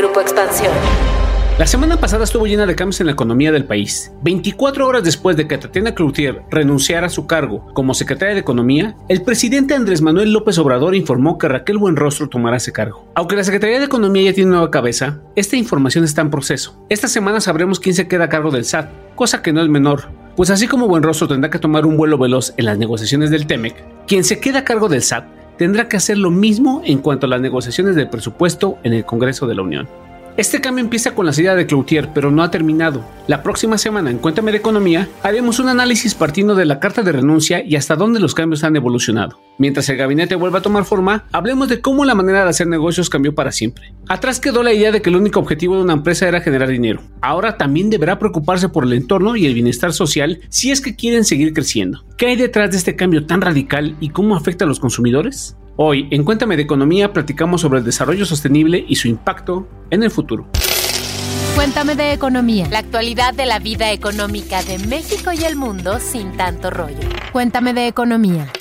Grupo Expansión. La semana pasada estuvo llena de cambios en la economía del país. 24 horas después de que Tatiana Cloutier renunciara a su cargo como secretaria de Economía, el presidente Andrés Manuel López Obrador informó que Raquel Buenrostro tomará ese cargo. Aunque la Secretaría de Economía ya tiene nueva cabeza, esta información está en proceso. Esta semana sabremos quién se queda a cargo del SAT, cosa que no es menor, pues así como Buenrostro tendrá que tomar un vuelo veloz en las negociaciones del TEMEC, quien se queda a cargo del SAT tendrá que hacer lo mismo en cuanto a las negociaciones del presupuesto en el Congreso de la Unión. Este cambio empieza con la salida de Cloutier, pero no ha terminado. La próxima semana en Cuéntame de Economía haremos un análisis partiendo de la carta de renuncia y hasta dónde los cambios han evolucionado. Mientras el gabinete vuelva a tomar forma, hablemos de cómo la manera de hacer negocios cambió para siempre. Atrás quedó la idea de que el único objetivo de una empresa era generar dinero. Ahora también deberá preocuparse por el entorno y el bienestar social si es que quieren seguir creciendo. ¿Qué hay detrás de este cambio tan radical y cómo afecta a los consumidores? Hoy, en Cuéntame de Economía, platicamos sobre el desarrollo sostenible y su impacto en el futuro. Cuéntame de Economía. La actualidad de la vida económica de México y el mundo sin tanto rollo. Cuéntame de Economía.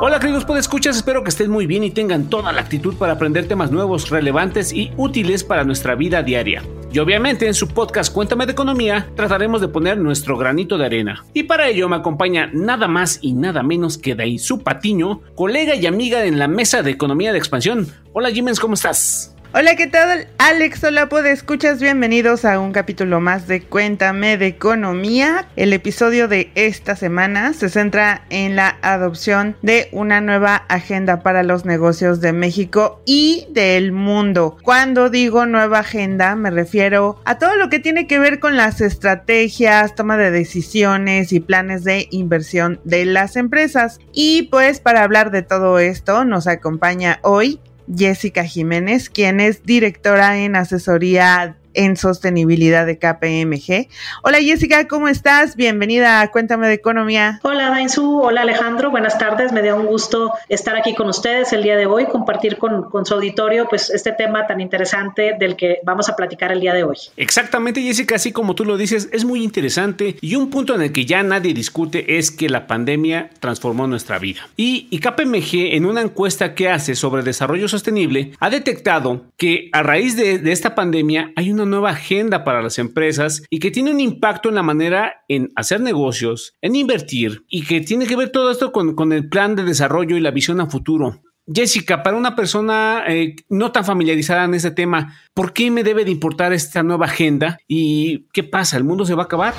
Hola queridos escuchas, espero que estén muy bien y tengan toda la actitud para aprender temas nuevos, relevantes y útiles para nuestra vida diaria. Y obviamente en su podcast Cuéntame de Economía trataremos de poner nuestro granito de arena. Y para ello me acompaña nada más y nada menos que Daisu Patiño, colega y amiga en la mesa de Economía de Expansión. Hola Jimens, ¿cómo estás? Hola, ¿qué tal? Alex, hola, escuchas, bienvenidos a un capítulo más de Cuéntame de Economía. El episodio de esta semana se centra en la adopción de una nueva agenda para los negocios de México y del mundo. Cuando digo nueva agenda, me refiero a todo lo que tiene que ver con las estrategias, toma de decisiones y planes de inversión de las empresas. Y pues para hablar de todo esto nos acompaña hoy Jessica Jiménez, quien es directora en asesoría en sostenibilidad de KPMG. Hola Jessica, ¿cómo estás? Bienvenida a Cuéntame de Economía. Hola Dainzu, hola Alejandro, buenas tardes. Me da un gusto estar aquí con ustedes el día de hoy, compartir con, con su auditorio pues este tema tan interesante del que vamos a platicar el día de hoy. Exactamente Jessica, así como tú lo dices, es muy interesante y un punto en el que ya nadie discute es que la pandemia transformó nuestra vida. Y, y KPMG en una encuesta que hace sobre desarrollo sostenible ha detectado que a raíz de, de esta pandemia hay una nueva agenda para las empresas y que tiene un impacto en la manera en hacer negocios, en invertir y que tiene que ver todo esto con, con el plan de desarrollo y la visión a futuro. Jessica, para una persona eh, no tan familiarizada en este tema, ¿por qué me debe de importar esta nueva agenda? ¿Y qué pasa? ¿El mundo se va a acabar?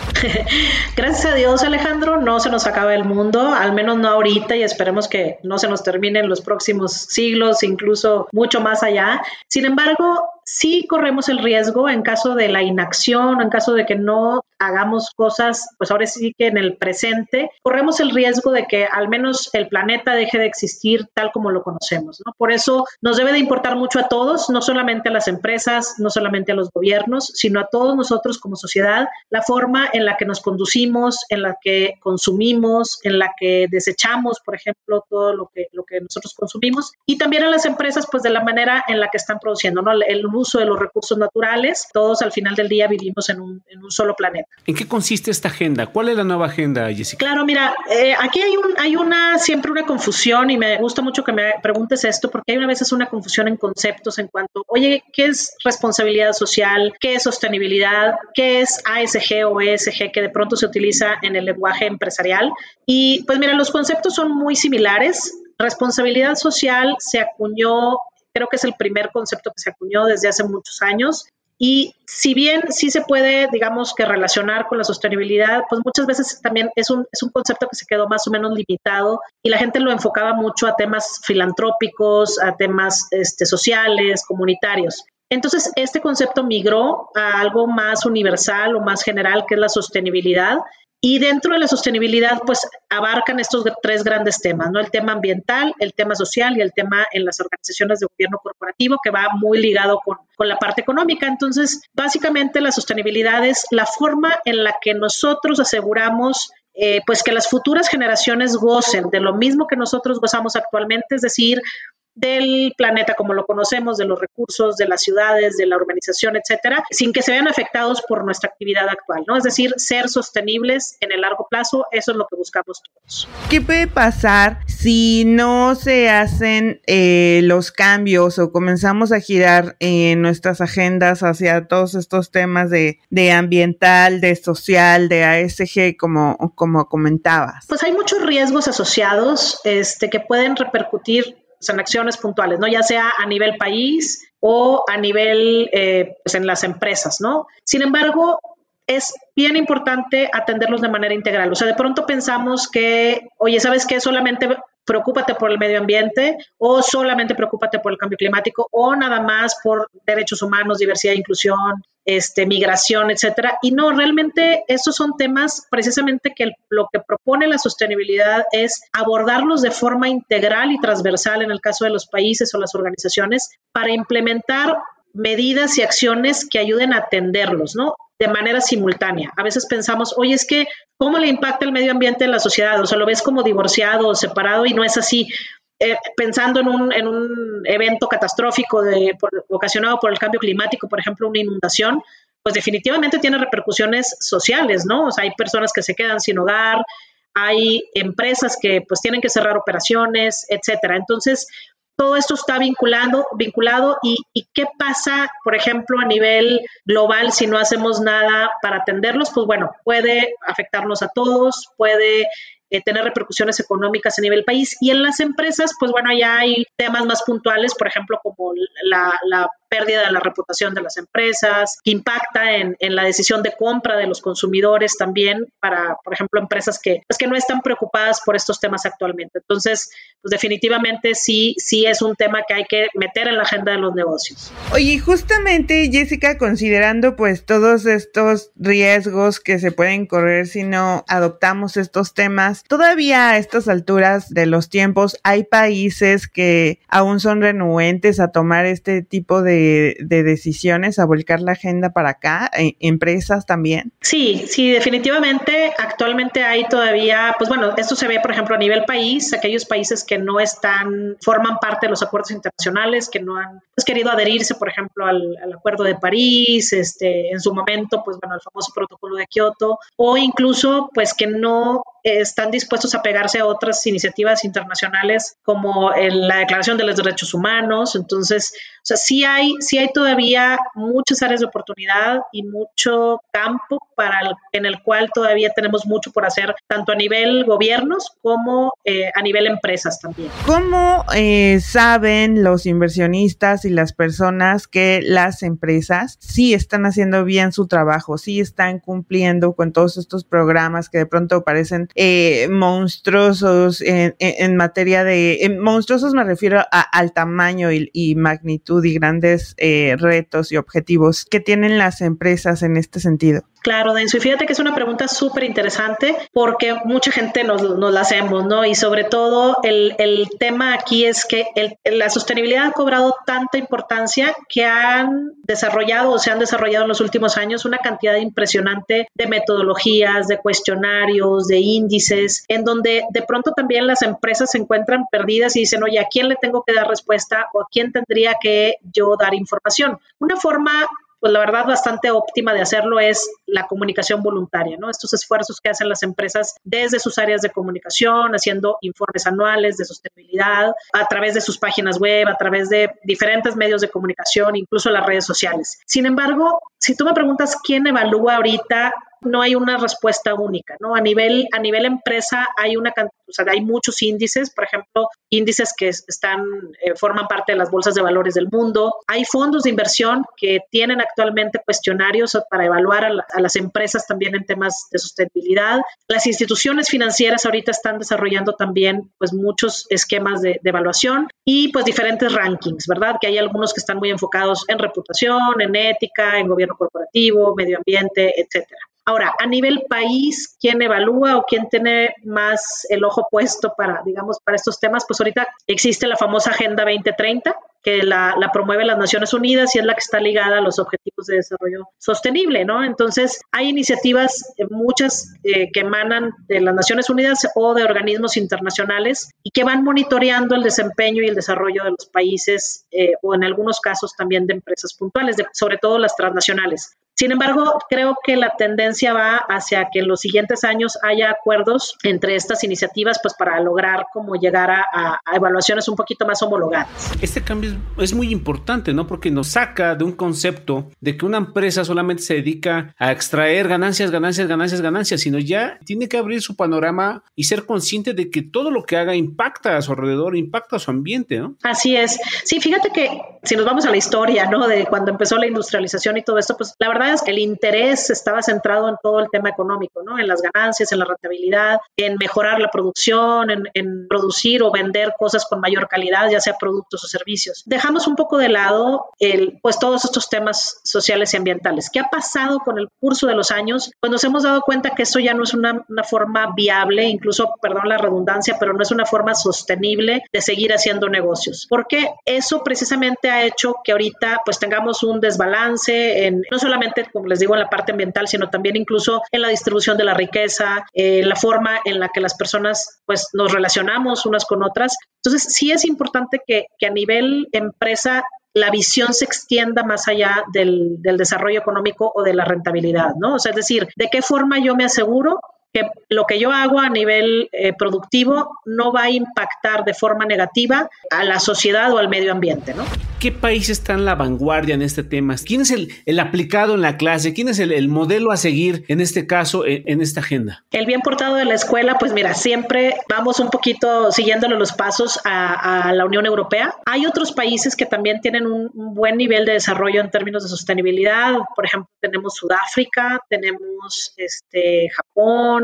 Gracias a Dios, Alejandro, no se nos acaba el mundo, al menos no ahorita y esperemos que no se nos termine en los próximos siglos, incluso mucho más allá. Sin embargo, sí corremos el riesgo en caso de la inacción, en caso de que no hagamos cosas, pues ahora sí que en el presente, corremos el riesgo de que al menos el planeta deje de existir tal como lo conocemos. ¿no? Por eso nos debe de importar mucho a todos, no solamente a las empresas, no solamente a los gobiernos, sino a todos nosotros como sociedad, la forma en la que nos conducimos, en la que consumimos, en la que desechamos, por ejemplo, todo lo que, lo que nosotros consumimos, y también a las empresas, pues de la manera en la que están produciendo. El uso de los recursos naturales, todos al final del día vivimos en un solo planeta. ¿En qué consiste esta agenda? ¿Cuál es la nueva agenda, Jessica? Claro, mira, eh, aquí hay, un, hay una siempre una confusión y me gusta mucho que me preguntes esto porque hay una veces una confusión en conceptos en cuanto, oye, ¿qué es responsabilidad social? ¿Qué es sostenibilidad? ¿Qué es ASG o ESG que de pronto se utiliza en el lenguaje empresarial? Y pues mira, los conceptos son muy similares. Responsabilidad social se acuñó Creo que es el primer concepto que se acuñó desde hace muchos años. Y si bien sí se puede, digamos, que relacionar con la sostenibilidad, pues muchas veces también es un, es un concepto que se quedó más o menos limitado y la gente lo enfocaba mucho a temas filantrópicos, a temas este, sociales, comunitarios. Entonces, este concepto migró a algo más universal o más general, que es la sostenibilidad, y dentro de la sostenibilidad, pues abarcan estos tres grandes temas, ¿no? El tema ambiental, el tema social y el tema en las organizaciones de gobierno corporativo, que va muy ligado con, con la parte económica. Entonces, básicamente la sostenibilidad es la forma en la que nosotros aseguramos eh, pues que las futuras generaciones gocen de lo mismo que nosotros gozamos actualmente, es decir, del planeta como lo conocemos, de los recursos, de las ciudades, de la urbanización, etcétera, sin que se vean afectados por nuestra actividad actual, ¿no? Es decir, ser sostenibles en el largo plazo, eso es lo que buscamos todos. ¿Qué puede pasar si no se hacen eh, los cambios o comenzamos a girar en nuestras agendas hacia todos estos temas de, de ambiental, de social, de ASG, como, como comentabas? Pues hay muchos riesgos asociados este, que pueden repercutir en acciones puntuales, ¿no? Ya sea a nivel país o a nivel, eh, pues en las empresas, ¿no? Sin embargo, es bien importante atenderlos de manera integral. O sea, de pronto pensamos que, oye, ¿sabes qué? Solamente preocúpate por el medio ambiente o solamente preocúpate por el cambio climático o nada más por derechos humanos, diversidad inclusión, este, migración, etcétera. Y no, realmente estos son temas precisamente que lo que propone la sostenibilidad es abordarlos de forma integral y transversal en el caso de los países o las organizaciones para implementar medidas y acciones que ayuden a atenderlos, ¿no? De manera simultánea. A veces pensamos, oye, es que, ¿cómo le impacta el medio ambiente en la sociedad? O sea, lo ves como divorciado o separado y no es así. Eh, pensando en un, en un, evento catastrófico de, ocasionado por el cambio climático, por ejemplo, una inundación, pues definitivamente tiene repercusiones sociales, ¿no? O sea, hay personas que se quedan sin hogar, hay empresas que pues tienen que cerrar operaciones, etcétera. Entonces, todo esto está vinculado, vinculado y, y, qué pasa, por ejemplo, a nivel global si no hacemos nada para atenderlos, pues bueno, puede afectarnos a todos, puede eh, tener repercusiones económicas a nivel país. Y en las empresas, pues bueno, ya hay temas más puntuales, por ejemplo, como la, la pérdida de la reputación de las empresas, impacta en, en, la decisión de compra de los consumidores también para, por ejemplo, empresas que, pues, que no están preocupadas por estos temas actualmente. Entonces, pues definitivamente sí, sí es un tema que hay que meter en la agenda de los negocios. Oye, justamente, Jessica, considerando pues todos estos riesgos que se pueden correr si no adoptamos estos temas, todavía a estas alturas de los tiempos hay países que aún son renuentes a tomar este tipo de de, decisiones a volcar la agenda para acá, e, empresas también? Sí, sí, definitivamente. Actualmente hay todavía, pues bueno, esto se ve, por ejemplo, a nivel país, aquellos países que no están, forman parte de los acuerdos internacionales, que no han pues, querido adherirse, por ejemplo, al, Acuerdo de París, este, en su momento, pues bueno, el famoso protocolo de Kioto, o incluso, pues que no están dispuestos a pegarse a otras iniciativas internacionales como la Declaración de los Derechos Humanos. Entonces, o sea, sí hay, sí hay todavía muchas áreas de oportunidad y mucho campo para en el cual todavía tenemos mucho por hacer, tanto a nivel gobiernos como eh, a nivel empresas también. ¿Cómo eh, saben los inversionistas y las personas que las empresas sí están haciendo bien su trabajo, sí están cumpliendo con todos estos programas que de pronto parecen eh, monstruosos en, en, materia de, monstruosos me refiero a, al tamaño y, y, magnitud y grandes eh, retos y objetivos que tienen las empresas en este sentido. Claro, Denso, y fíjate que es una pregunta súper interesante porque mucha gente nos, la hacemos, ¿no? Y sobre todo el, tema aquí es que la sostenibilidad ha cobrado tanta importancia que han desarrollado o se han desarrollado en los últimos años una cantidad impresionante de metodologías, de cuestionarios, de índices, en donde de pronto también las empresas se encuentran perdidas y dicen, oye, ¿a quién le tengo que dar respuesta o a quién tendría que yo dar información? Una forma pues la verdad bastante óptima de hacerlo es la comunicación voluntaria, ¿no? Estos esfuerzos que hacen las empresas desde sus áreas de comunicación, haciendo informes anuales de sostenibilidad, a través de sus páginas web, a través de diferentes medios de comunicación, incluso las redes sociales. Sin embargo, si tú me preguntas quién evalúa ahorita no hay una respuesta única, ¿no? A nivel, a nivel empresa hay una o sea, hay muchos índices, por ejemplo, índices que están, eh, forman parte de las bolsas de valores del mundo. Hay fondos de inversión que tienen actualmente cuestionarios para evaluar a, las empresas también en temas de sostenibilidad. Las instituciones financieras ahorita están desarrollando también, pues, muchos esquemas de, de evaluación y, pues, diferentes rankings, ¿verdad? Que hay algunos que están muy enfocados en reputación, en ética, en gobierno corporativo, medio ambiente, etcétera. Ahora, a nivel país, ¿quién evalúa o quién tiene más el ojo puesto para, digamos, para estos temas? Pues ahorita existe la famosa Agenda 2030, que la, promueve las Naciones Unidas y es la que está ligada a los Objetivos de desarrollo sostenible, ¿no? Entonces, hay iniciativas, eh, muchas que emanan de las Naciones Unidas o de organismos internacionales y que van monitoreando el desempeño y el desarrollo de los países o en algunos casos también de empresas puntuales, sobre todo las transnacionales. Sin embargo, creo que la tendencia va hacia que en los siguientes años haya acuerdos entre estas iniciativas, pues para lograr como llegar a, evaluaciones un poquito más homologadas. Este cambio es muy importante, ¿no? Porque nos saca de un concepto de que una empresa solamente se dedica a extraer ganancias, ganancias, ganancias, ganancias, sino ya tiene que abrir su panorama y ser consciente de que todo lo que haga impacta a su alrededor, impacta a su ambiente, ¿no? Así es. Sí, fíjate que si nos vamos a la historia, ¿no? De cuando empezó la industrialización y todo esto, pues la verdad el interés estaba centrado en todo el tema económico, ¿no? En las ganancias, en la rentabilidad, en mejorar la producción, en, producir o vender cosas con mayor calidad, ya sea productos o servicios. Dejamos un poco de lado el, pues todos estos temas sociales y ambientales. ¿Qué ha pasado con el curso de los años? Pues nos hemos dado cuenta que eso ya no es una, una forma viable, incluso, perdón la redundancia, pero no es una forma sostenible de seguir haciendo negocios. Porque eso precisamente ha hecho que ahorita pues tengamos un desbalance en no solamente como les digo, en la parte ambiental, sino también incluso en la distribución de la riqueza, en la forma en la que las personas pues nos relacionamos unas con otras. Entonces, sí es importante que, que a nivel empresa la visión se extienda más allá del, del, desarrollo económico o de la rentabilidad, ¿no? O sea, es decir, ¿de qué forma yo me aseguro que lo que yo hago a nivel eh, productivo no va a impactar de forma negativa a la sociedad o al medio ambiente, ¿no? ¿Qué país está en la vanguardia en este tema? ¿Quién es el, aplicado en la clase? ¿Quién es el, modelo a seguir en este caso, en, esta agenda? El bien portado de la escuela, pues mira, siempre vamos un poquito siguiéndole los pasos a, la Unión Europea. Hay otros países que también tienen un, un buen nivel de desarrollo en términos de sostenibilidad. Por ejemplo, tenemos Sudáfrica, tenemos este, Japón,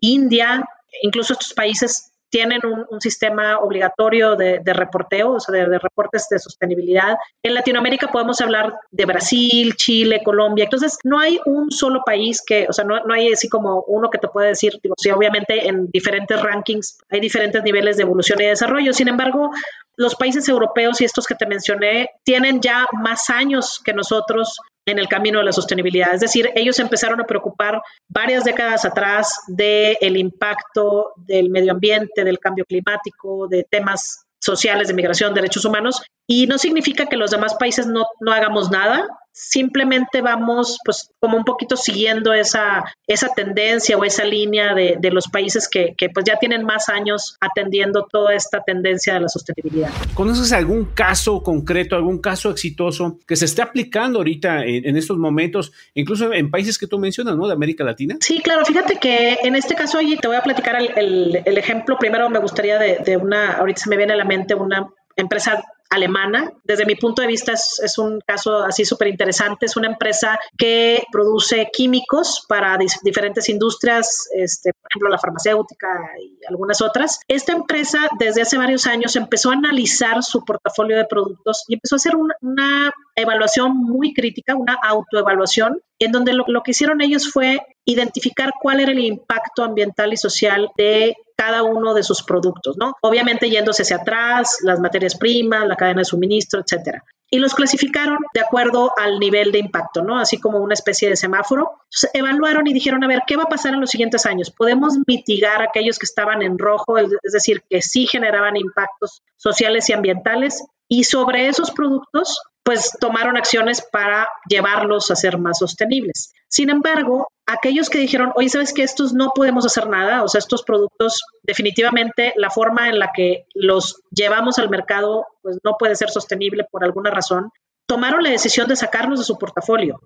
India, incluso estos países tienen un, sistema obligatorio de, reporteo, o sea, de, reportes de sostenibilidad. En Latinoamérica podemos hablar de Brasil, Chile, Colombia. Entonces, no hay un solo país que, o sea, no, hay así como uno que te puede decir, digo, obviamente en diferentes rankings hay diferentes niveles de evolución y desarrollo. Sin embargo, los países europeos y estos que te mencioné tienen ya más años que nosotros en el camino de la sostenibilidad. Es decir, ellos empezaron a preocupar varias décadas atrás del el impacto del medio ambiente, del cambio climático, de temas sociales, de migración, derechos humanos, y no significa que los demás países no, no hagamos nada, simplemente vamos pues como un poquito siguiendo esa, esa tendencia o esa línea de, de los países que, que, pues ya tienen más años atendiendo toda esta tendencia de la sostenibilidad. ¿Conoces algún caso concreto, algún caso exitoso que se esté aplicando ahorita en, estos momentos, incluso en países que tú mencionas, ¿no? De América Latina. Sí, claro, fíjate que en este caso allí te voy a platicar el, el, ejemplo. Primero me gustaría de, de una, ahorita se me viene a la mente una empresa alemana. Desde mi punto de vista es, un caso así súper interesante. Es una empresa que produce químicos para diferentes industrias, este, por ejemplo la farmacéutica y algunas otras. Esta empresa desde hace varios años empezó a analizar su portafolio de productos y empezó a hacer una, evaluación muy crítica, una autoevaluación, en donde lo, lo que hicieron ellos fue identificar cuál era el impacto ambiental y social de cada uno de sus productos, ¿no? Obviamente yéndose hacia atrás, las materias primas, la cadena de suministro, etcétera. Y los clasificaron de acuerdo al nivel de impacto, ¿no? Así como una especie de semáforo. Evaluaron y dijeron, a ver, ¿qué va a pasar en los siguientes años? ¿Podemos mitigar aquellos que estaban en rojo, es decir, que sí generaban impactos sociales y ambientales? Y sobre esos productos, pues tomaron acciones para llevarlos a ser más sostenibles. Sin embargo, aquellos que dijeron, oye, ¿sabes que estos no podemos hacer nada? O sea, estos productos definitivamente la forma en la que los llevamos al mercado pues no puede ser sostenible por alguna razón, tomaron la decisión de sacarlos de su portafolio,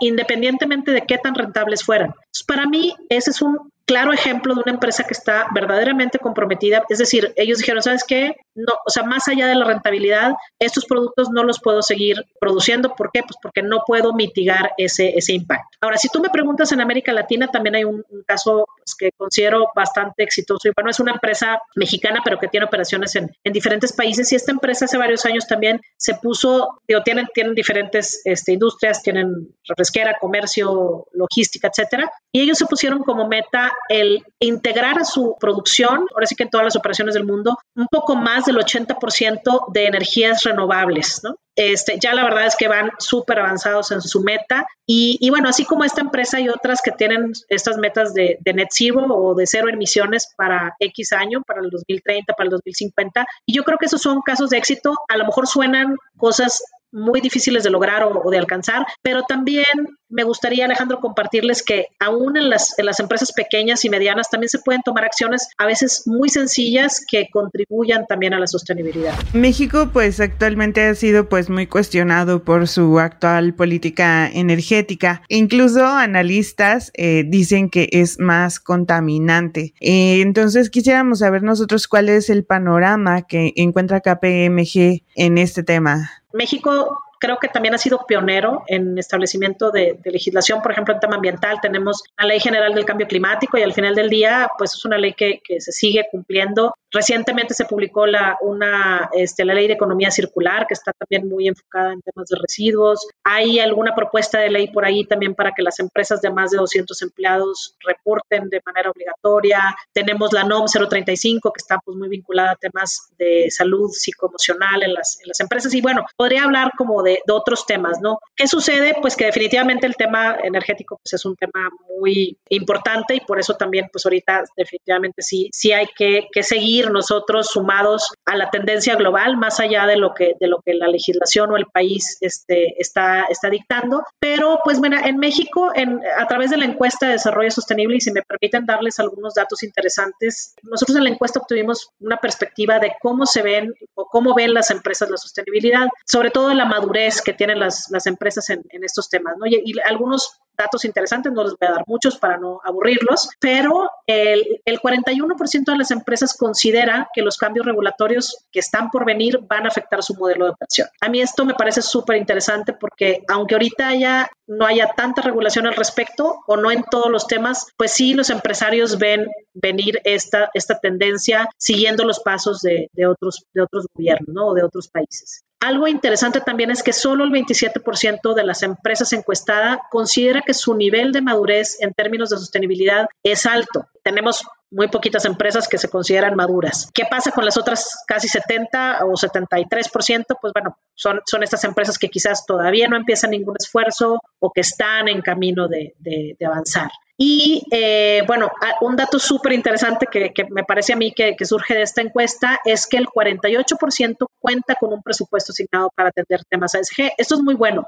independientemente de qué tan rentables fueran. para mí, ese es un claro ejemplo de una empresa que está verdaderamente comprometida. Es decir, ellos dijeron, ¿sabes qué? No, o sea, más allá de la rentabilidad, estos productos no los puedo seguir produciendo. ¿Por qué? Pues porque no puedo mitigar ese, ese impacto. Ahora, si tú me preguntas en América Latina, también hay un, caso pues, que considero bastante exitoso. Y bueno, es una empresa mexicana, pero que tiene operaciones en, en, diferentes países. Y esta empresa hace varios años también se puso, digo, tienen, tienen diferentes este, industrias, tienen refresquera, comercio, logística, etcétera. Y ellos se pusieron como meta el integrar a su producción, ahora sí que en todas las operaciones del mundo, un poco más del 80% de energías renovables, ¿no? Este, ya la verdad es que van súper avanzados en su meta y, bueno, así como esta empresa y otras que tienen estas metas de, de, net zero o de cero emisiones para X año, para el 2030, para el 2050, y yo creo que esos son casos de éxito, a lo mejor suenan cosas muy difíciles de lograr o, de alcanzar, pero también me gustaría, Alejandro, compartirles que aún en las, en las empresas pequeñas y medianas también se pueden tomar acciones a veces muy sencillas que contribuyan también a la sostenibilidad. México, pues actualmente ha sido pues muy cuestionado por su actual política energética. Incluso analistas eh, dicen que es más contaminante. Eh, entonces quisiéramos saber nosotros cuál es el panorama que encuentra KPMG en este tema. México creo que también ha sido pionero en establecimiento de, legislación, por ejemplo, en tema ambiental tenemos la Ley General del Cambio Climático y al final del día, pues es una ley que, que se sigue cumpliendo Recientemente se publicó la, una, este, la ley de economía circular, que está también muy enfocada en temas de residuos. Hay alguna propuesta de ley por ahí también para que las empresas de más de 200 empleados reporten de manera obligatoria. Tenemos la NOM 035, que está pues, muy vinculada a temas de salud psicoemocional en las, en las empresas. Y bueno, podría hablar como de, de, otros temas, ¿no? ¿Qué sucede? Pues que definitivamente el tema energético pues, es un tema muy importante y por eso también, pues ahorita definitivamente sí, sí hay que, que seguir nosotros sumados a la tendencia global, más allá de lo que, de lo que la legislación o el país este, está, está dictando. Pero, pues bueno, en México, en, a través de la encuesta de desarrollo sostenible, y si me permiten darles algunos datos interesantes, nosotros en la encuesta obtuvimos una perspectiva de cómo se ven o cómo ven las empresas la sostenibilidad, sobre todo la madurez que tienen las, las empresas en, en estos temas. ¿no? Y, y algunos datos interesantes, no les voy a dar muchos para no aburrirlos, pero el, el 41% de las empresas considera que los cambios regulatorios que están por venir van a afectar su modelo de operación. A mí esto me parece súper interesante porque aunque ahorita ya no haya tanta regulación al respecto o no en todos los temas, pues sí los empresarios ven venir esta, esta tendencia siguiendo los pasos de, de otros, de otros gobiernos ¿no? o de otros países. Algo interesante también es que solo el 27% de las empresas encuestadas considera que su nivel de madurez en términos de sostenibilidad es alto. Tenemos muy poquitas empresas que se consideran maduras. ¿Qué pasa con las otras casi 70 o 73%? Pues bueno, son, son estas empresas que quizás todavía no empiezan ningún esfuerzo o que están en camino de, de, de avanzar. Y eh, bueno, un dato súper interesante que, que, me parece a mí que, que, surge de esta encuesta es que el 48% cuenta con un presupuesto asignado para atender temas ASG. Esto es muy bueno,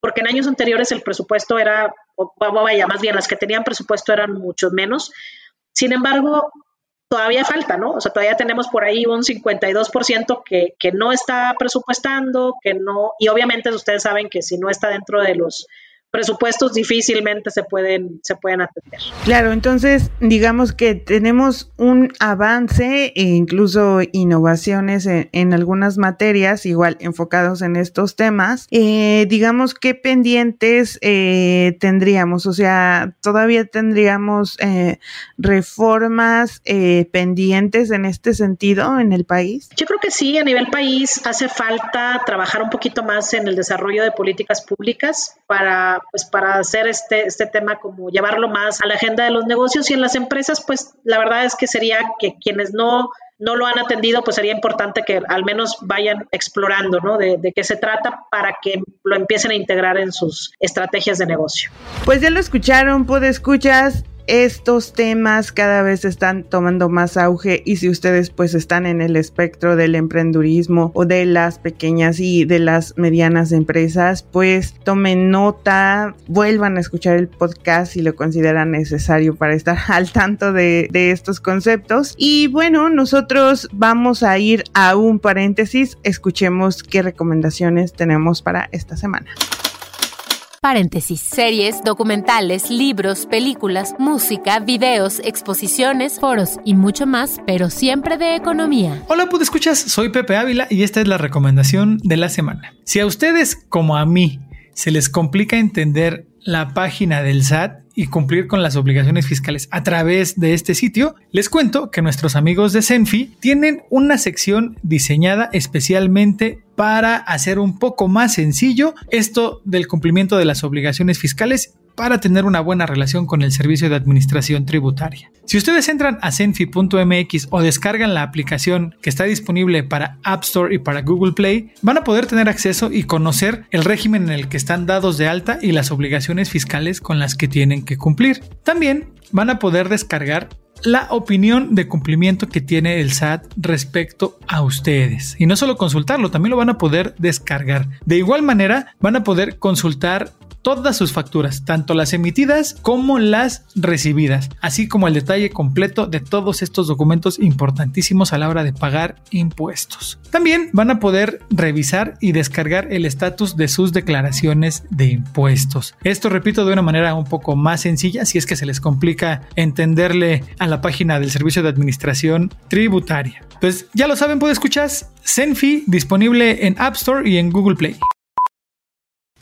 porque en años anteriores el presupuesto era, o vaya, más bien las que tenían presupuesto eran mucho menos. Sin embargo, todavía falta, ¿no? O sea, todavía tenemos por ahí un 52% que, que no está presupuestando, que no, y obviamente ustedes saben que si no está dentro de los presupuestos difícilmente se pueden, se pueden atender. Claro, entonces digamos que tenemos un avance e incluso innovaciones en, en algunas materias, igual enfocados en estos temas. Eh, digamos qué pendientes eh, tendríamos, o sea, todavía tendríamos eh, reformas eh, pendientes en este sentido en el país. Yo creo que sí, a nivel país hace falta trabajar un poquito más en el desarrollo de políticas públicas para pues para hacer este, este tema como llevarlo más a la agenda de los negocios y en las empresas, pues la verdad es que sería que quienes no no lo han atendido, pues sería importante que al menos vayan explorando, ¿no? De, qué se trata para que lo empiecen a integrar en sus estrategias de negocio. Pues ya lo escucharon, puede escuchas estos temas cada vez están tomando más auge y si ustedes pues están en el espectro del emprendurismo o de las pequeñas y de las medianas empresas, pues tomen nota, vuelvan a escuchar el podcast si lo consideran necesario para estar al tanto de, de estos conceptos. Y bueno, nosotros vamos a ir a un paréntesis, escuchemos qué recomendaciones tenemos para esta semana. Paréntesis. Series, documentales, libros, películas, música, videos, exposiciones, foros y mucho más, pero siempre de economía. Hola, pues escuchas, soy Pepe Ávila y esta es la recomendación de la semana. Si a ustedes, como a mí, se les complica entender la página del SAT y cumplir con las obligaciones fiscales a través de este sitio, les cuento que nuestros amigos de Senfi tienen una sección diseñada especialmente para hacer un poco más sencillo esto del cumplimiento de las obligaciones fiscales para tener una buena relación con el servicio de administración tributaria. Si ustedes entran a senfi.mx o descargan la aplicación que está disponible para App Store y para Google Play, van a poder tener acceso y conocer el régimen en el que están dados de alta y las obligaciones fiscales con las que tienen que cumplir. También van a poder descargar la opinión de cumplimiento que tiene el SAT respecto a ustedes. Y no solo consultarlo, también lo van a poder descargar. De igual manera, van a poder consultar todas sus facturas, tanto las emitidas como las recibidas, así como el detalle completo de todos estos documentos importantísimos a la hora de pagar impuestos. También van a poder revisar y descargar el estatus de sus declaraciones de impuestos. Esto repito de una manera un poco más sencilla si es que se les complica entenderle a la página del Servicio de Administración Tributaria. Pues ya lo saben, puede escuchar Senfi disponible en App Store y en Google Play.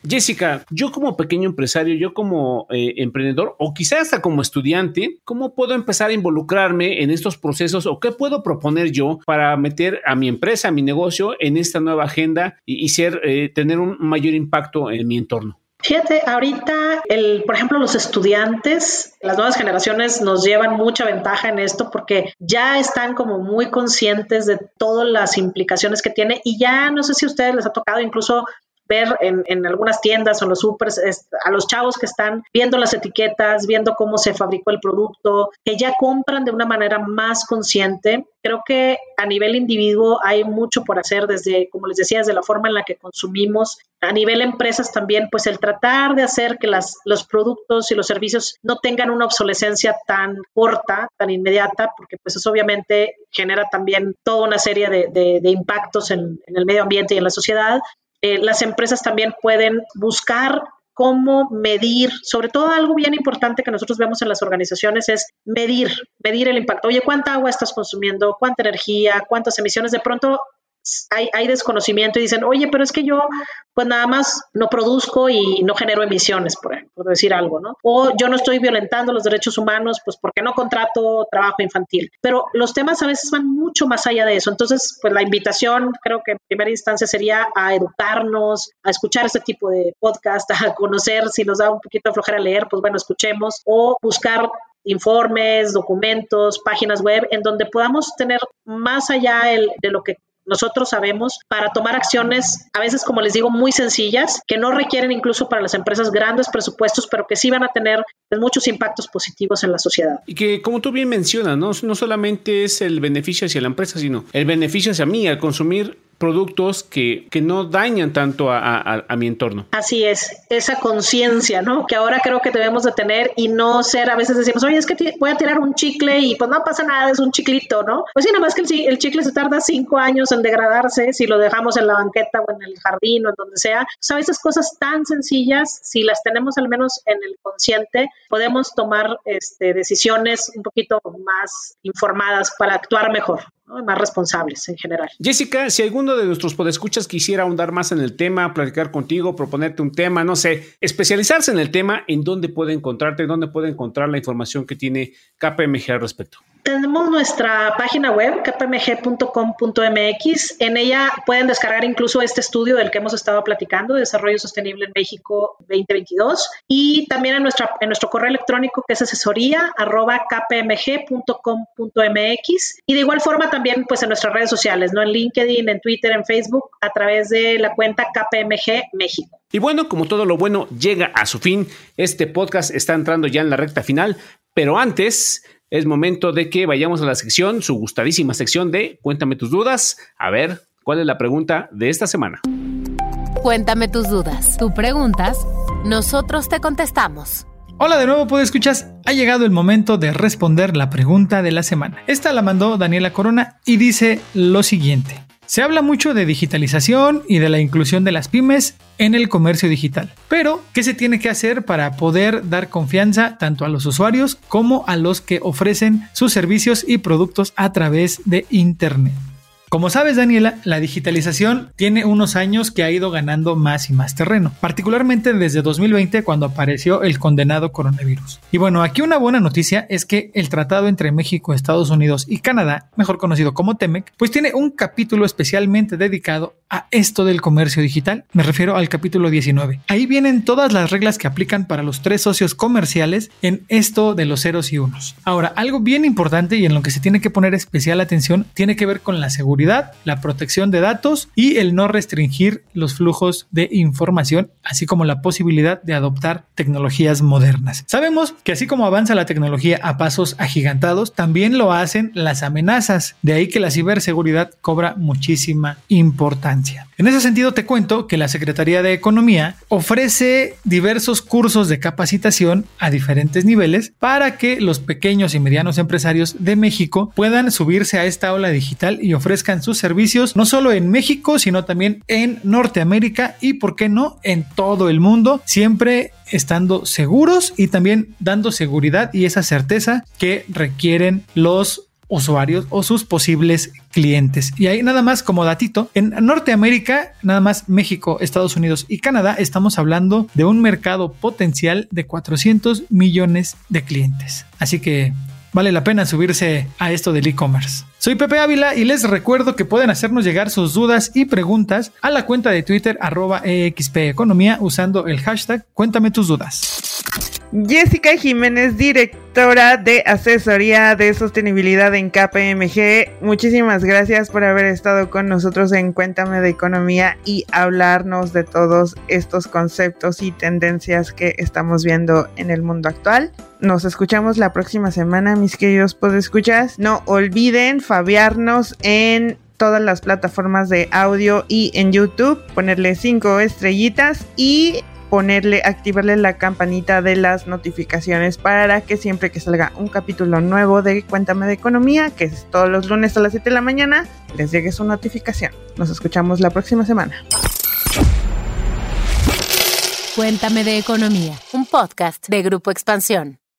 Jessica, yo como pequeño empresario, yo como eh, emprendedor o quizás hasta como estudiante, ¿cómo puedo empezar a involucrarme en estos procesos o qué puedo proponer yo para meter a mi empresa, a mi negocio en esta nueva agenda y, ser, eh, tener un mayor impacto en mi entorno? Fíjate, ahorita, el, por ejemplo, los estudiantes, las nuevas generaciones nos llevan mucha ventaja en esto porque ya están como muy conscientes de todas las implicaciones que tiene y ya no sé si a ustedes les ha tocado incluso ver en, en algunas tiendas o en los supers a los chavos que están viendo las etiquetas, viendo cómo se fabricó el producto, que ya compran de una manera más consciente. Creo que a nivel individuo hay mucho por hacer desde, como les decía, desde la forma en la que consumimos. A nivel empresas también, pues el tratar de hacer que las, los productos y los servicios no tengan una obsolescencia tan corta, tan inmediata, porque pues eso obviamente genera también toda una serie de, de, impactos en, en el medio ambiente y en la sociedad. Eh, las empresas también pueden buscar cómo medir, sobre todo algo bien importante que nosotros vemos en las organizaciones es medir, medir el impacto. Oye, ¿cuánta agua estás consumiendo? ¿Cuánta energía? ¿Cuántas emisiones? De pronto hay, desconocimiento y dicen, oye, pero es que yo pues nada más no produzco y no genero emisiones, por, decir algo, ¿no? O yo no estoy violentando los derechos humanos, pues porque no contrato trabajo infantil. Pero los temas a veces van mucho más allá de eso. Entonces, pues la invitación creo que en primera instancia sería a educarnos, a escuchar este tipo de podcast, a conocer, si nos da un poquito de flojera leer, pues bueno, escuchemos, o buscar informes, documentos, páginas web, en donde podamos tener más allá de lo que nosotros sabemos para tomar acciones, a veces, como les digo, muy sencillas, que no requieren incluso para las empresas grandes presupuestos, pero que sí van a tener pues, muchos impactos positivos en la sociedad. Y que, como tú bien mencionas, no, no solamente es el beneficio hacia la empresa, sino el beneficio hacia mí al consumir productos que, que no dañan tanto a, mi entorno. Así es, esa conciencia, ¿no? Que ahora creo que debemos de tener y no ser, a veces decimos, oye, es que voy a tirar un chicle y pues no pasa nada, es un chiclito, ¿no? Pues sí, nada más que el, el, chicle se tarda cinco años en degradarse si lo dejamos en la banqueta o en el jardín o en donde sea. O sea, esas cosas tan sencillas, si las tenemos al menos en el consciente, podemos tomar este, decisiones un poquito más informadas para actuar mejor más responsables en general. Jessica, si alguno de nuestros podescuchas quisiera ahondar más en el tema, platicar contigo, proponerte un tema, no sé, especializarse en el tema, ¿en dónde puede encontrarte? ¿Dónde puede encontrar la información que tiene KPMG al respecto? Tenemos nuestra página web, kpmg.com.mx. En ella pueden descargar incluso este estudio del que hemos estado platicando, de Desarrollo Sostenible en México 2022. Y también en, nuestra, en nuestro correo electrónico, que es asesoría kpmg.com.mx. Y de igual forma también pues en nuestras redes sociales, ¿no? En LinkedIn, en Twitter, en Facebook, a través de la cuenta KPMG México. Y bueno, como todo lo bueno llega a su fin, este podcast está entrando ya en la recta final, pero antes es momento de que vayamos a la sección, su gustadísima sección de Cuéntame tus dudas. A ver, ¿cuál es la pregunta de esta semana? Cuéntame tus dudas. Tú preguntas, nosotros te contestamos. Hola de nuevo, ¿puedo escuchas? Ha llegado el momento de responder la pregunta de la semana. Esta la mandó Daniela Corona y dice lo siguiente. Se habla mucho de digitalización y de la inclusión de las pymes en el comercio digital. Pero, ¿qué se tiene que hacer para poder dar confianza tanto a los usuarios como a los que ofrecen sus servicios y productos a través de Internet? Como sabes, Daniela, la digitalización tiene unos años que ha ido ganando más y más terreno, particularmente desde 2020 cuando apareció el condenado coronavirus. Y bueno, aquí una buena noticia es que el tratado entre México, Estados Unidos y Canadá, mejor conocido como TEMEC, pues tiene un capítulo especialmente dedicado a esto del comercio digital. Me refiero al capítulo 19. Ahí vienen todas las reglas que aplican para los tres socios comerciales en esto de los ceros y unos. Ahora, algo bien importante y en lo que se tiene que poner especial atención tiene que ver con la seguridad, la protección de datos y el no restringir los flujos de información, así como la posibilidad de adoptar tecnologías modernas. Sabemos que así como avanza la tecnología a pasos agigantados, también lo hacen las amenazas. De ahí que la ciberseguridad cobra muchísima importancia. En ese sentido, te cuento que la Secretaría de Economía ofrece diversos cursos de capacitación a diferentes niveles para que los pequeños y medianos empresarios de México puedan subirse a esta ola digital y sus servicios no solo en México, sino también en Norteamérica y, por qué no, en todo el mundo, siempre estando seguros y también dando seguridad y esa certeza que requieren los usuarios o sus posibles clientes. Y ahí nada más como datito, en Norteamérica, nada más México, Estados Unidos y Canadá, estamos hablando de un mercado potencial de 400 millones de clientes. Así que vale la pena subirse a esto del e-commerce. Soy Pepe Ávila y les recuerdo que pueden hacernos llegar sus dudas y preguntas a la cuenta de Twitter arroba EXP Economía usando el hashtag Cuéntame tus dudas. Jessica Jiménez, directora de asesoría de sostenibilidad en KPMG. Muchísimas gracias por haber estado con nosotros en Cuéntame de Economía y hablarnos de todos estos conceptos y tendencias que estamos viendo en el mundo actual. Nos escuchamos la próxima semana, mis queridos podescuchas. No olviden fabiarnos en todas las plataformas de audio y en YouTube, ponerle cinco estrellitas y ponerle, activarle la campanita de las notificaciones para que siempre que salga un capítulo nuevo de Cuéntame de Economía, que es todos los lunes a las 7 de la mañana, les llegue su notificación. Nos escuchamos la próxima semana. Cuéntame de Economía, un podcast de Grupo Expansión.